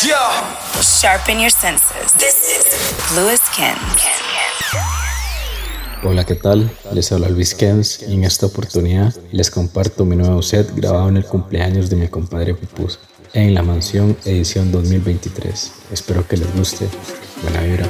Sharpen your senses. This is Luis Ken. Hola, ¿qué tal? Les habla Luis Kens y en esta oportunidad les comparto mi nuevo set grabado en el cumpleaños de mi compadre Pupus en La Mansión edición 2023. Espero que les guste. Buena vibra.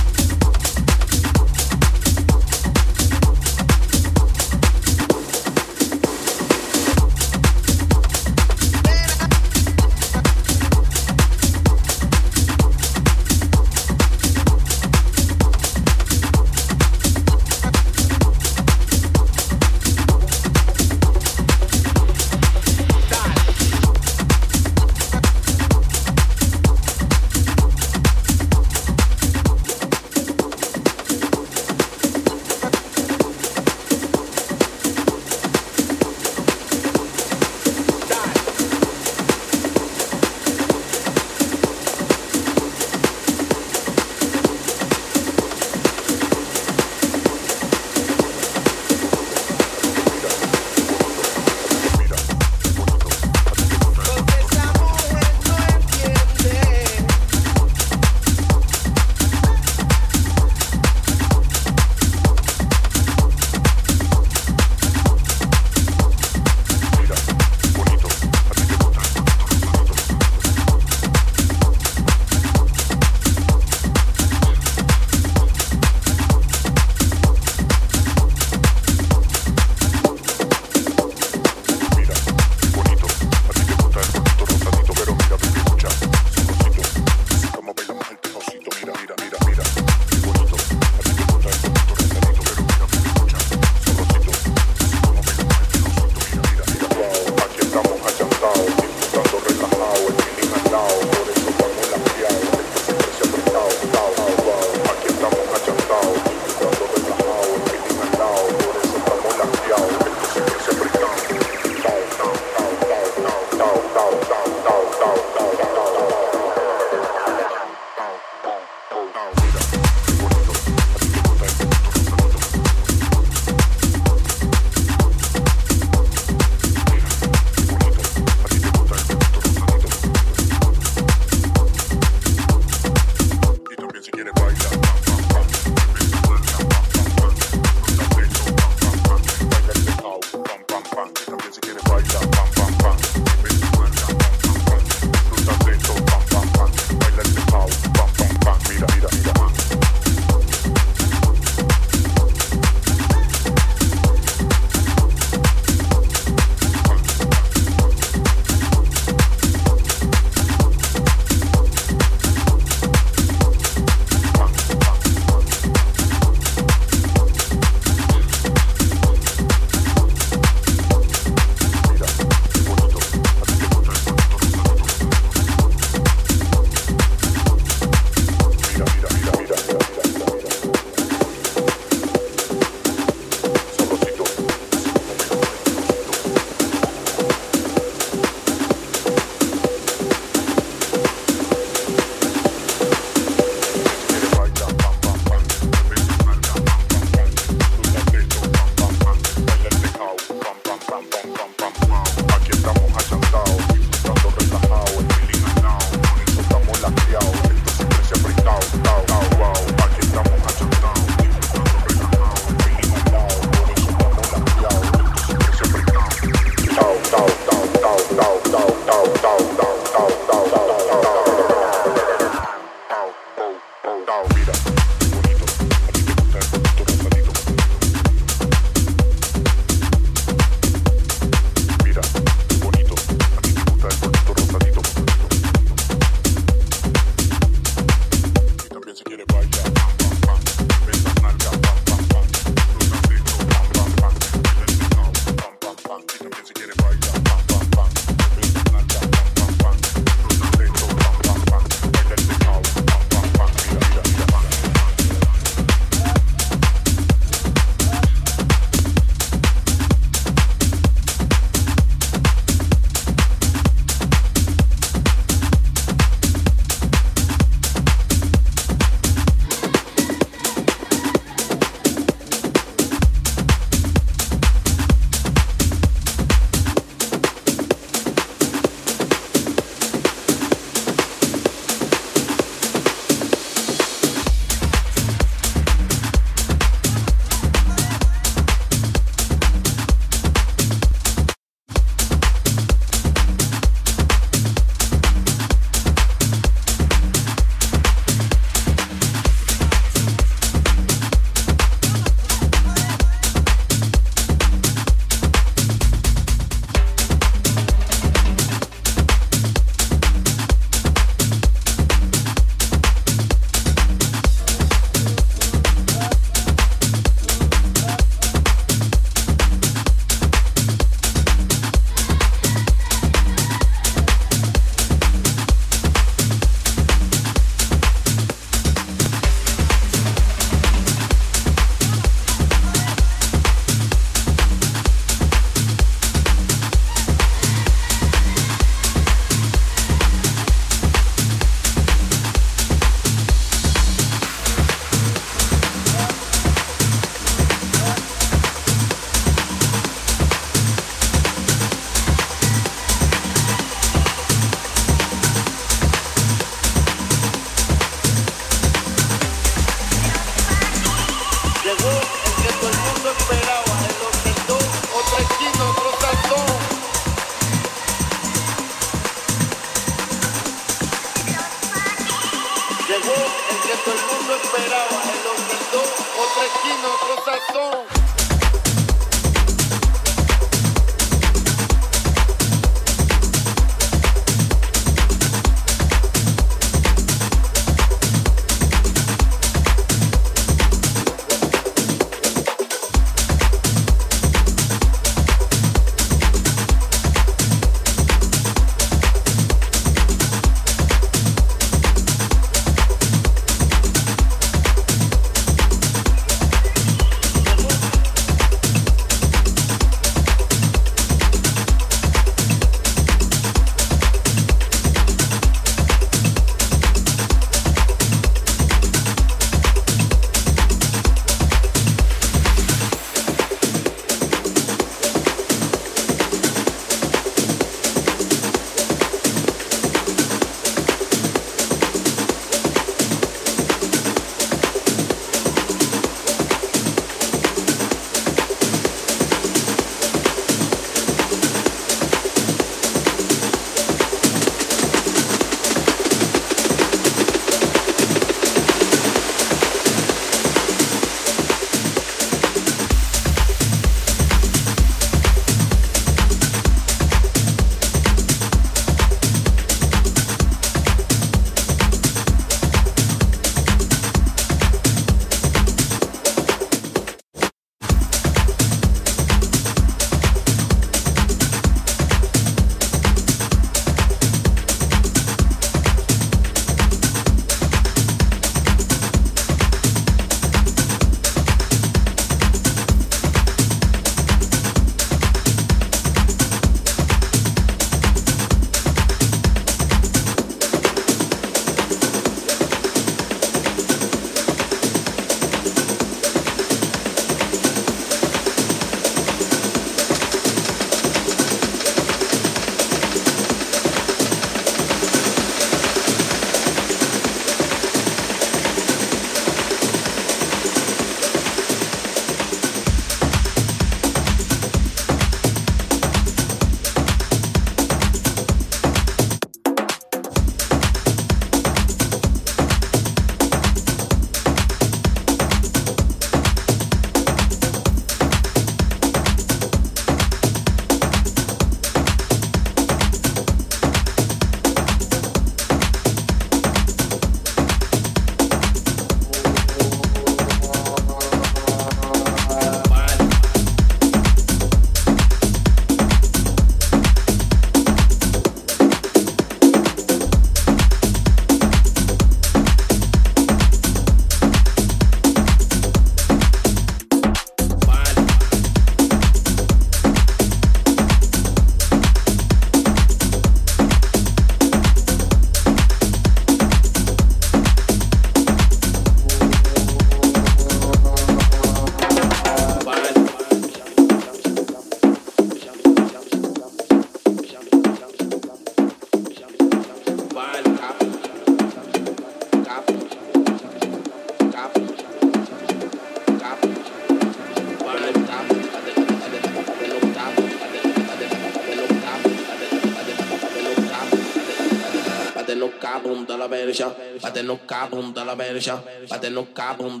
no cabum dalla verja, bate no cabum,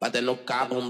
bate no cabum.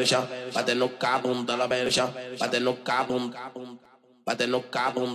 Verja, bate no cabum de la verja, bate no cabum, bate no cabum,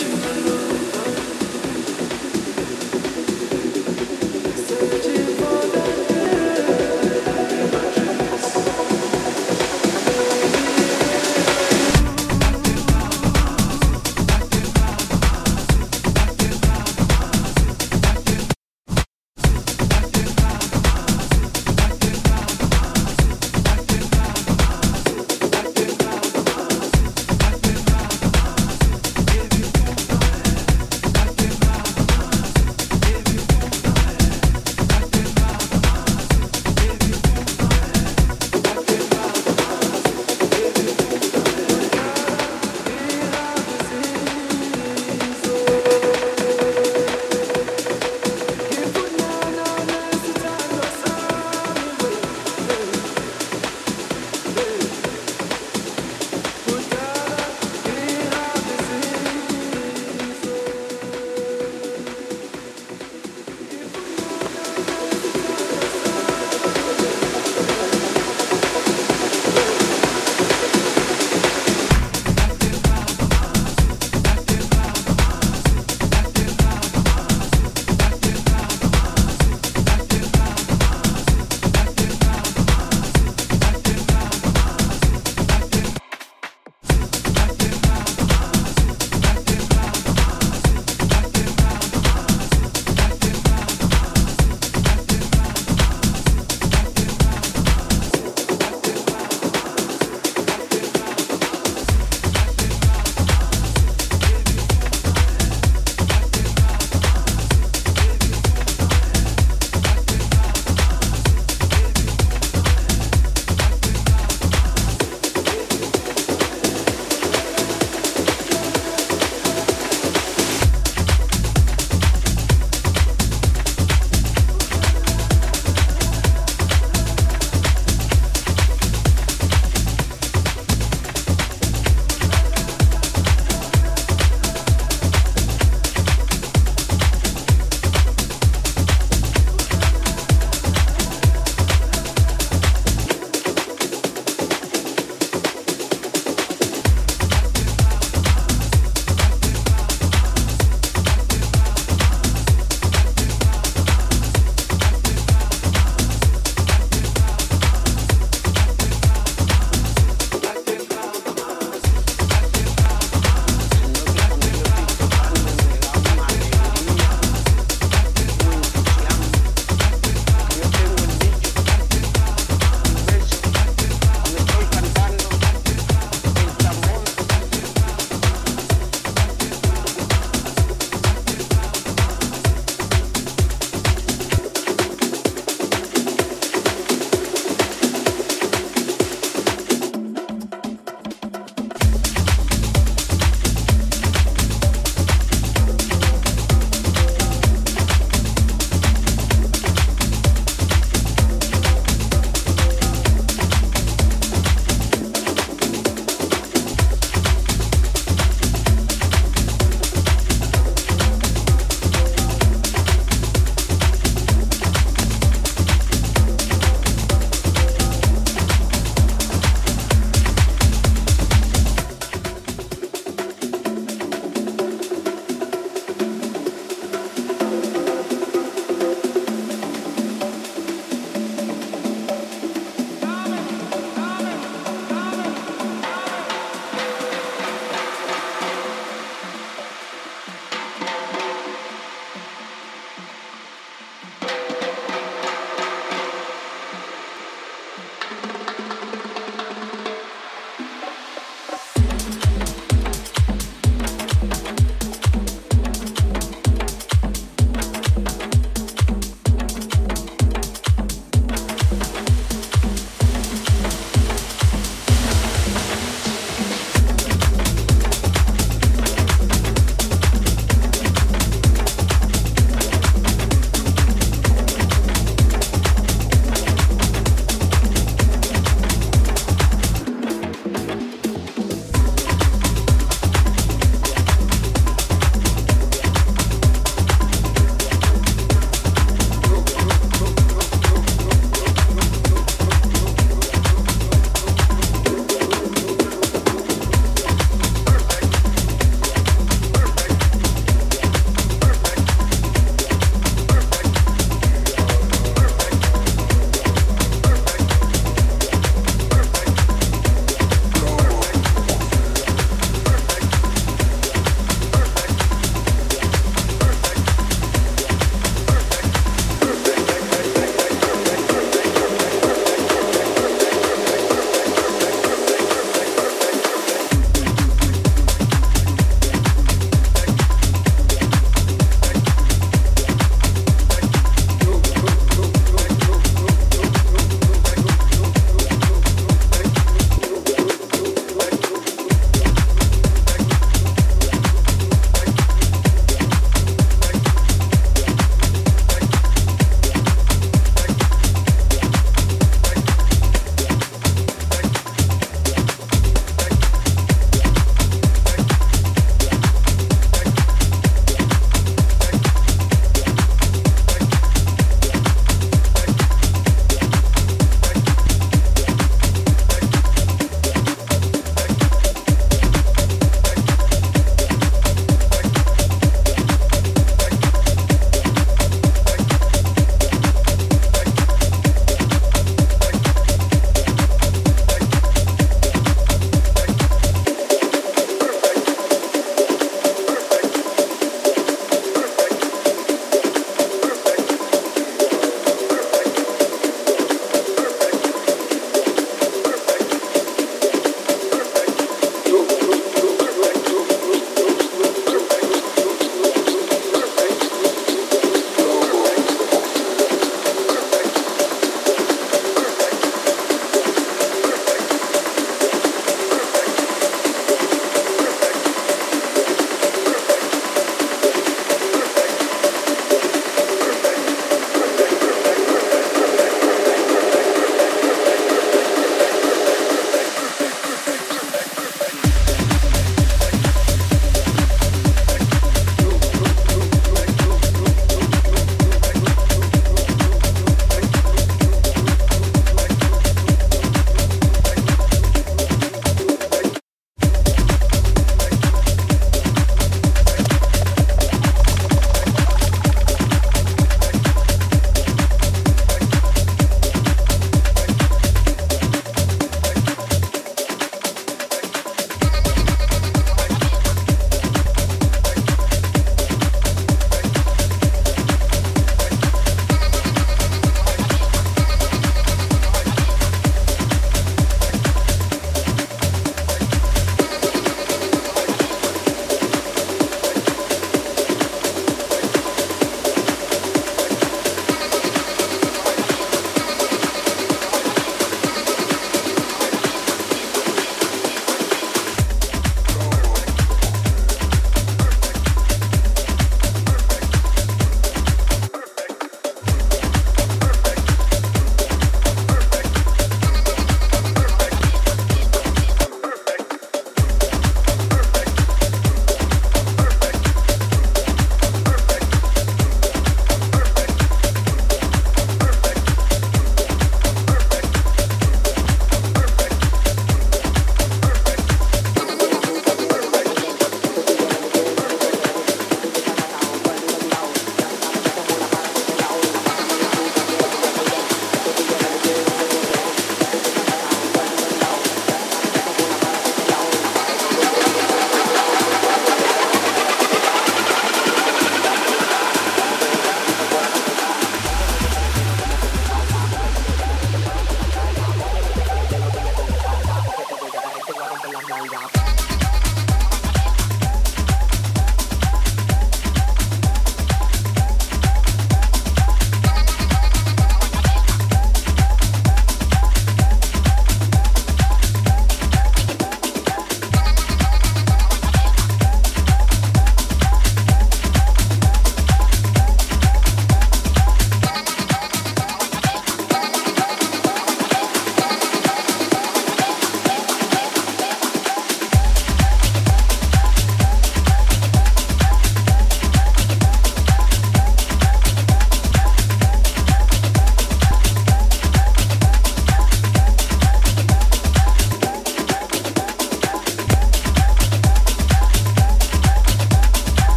you.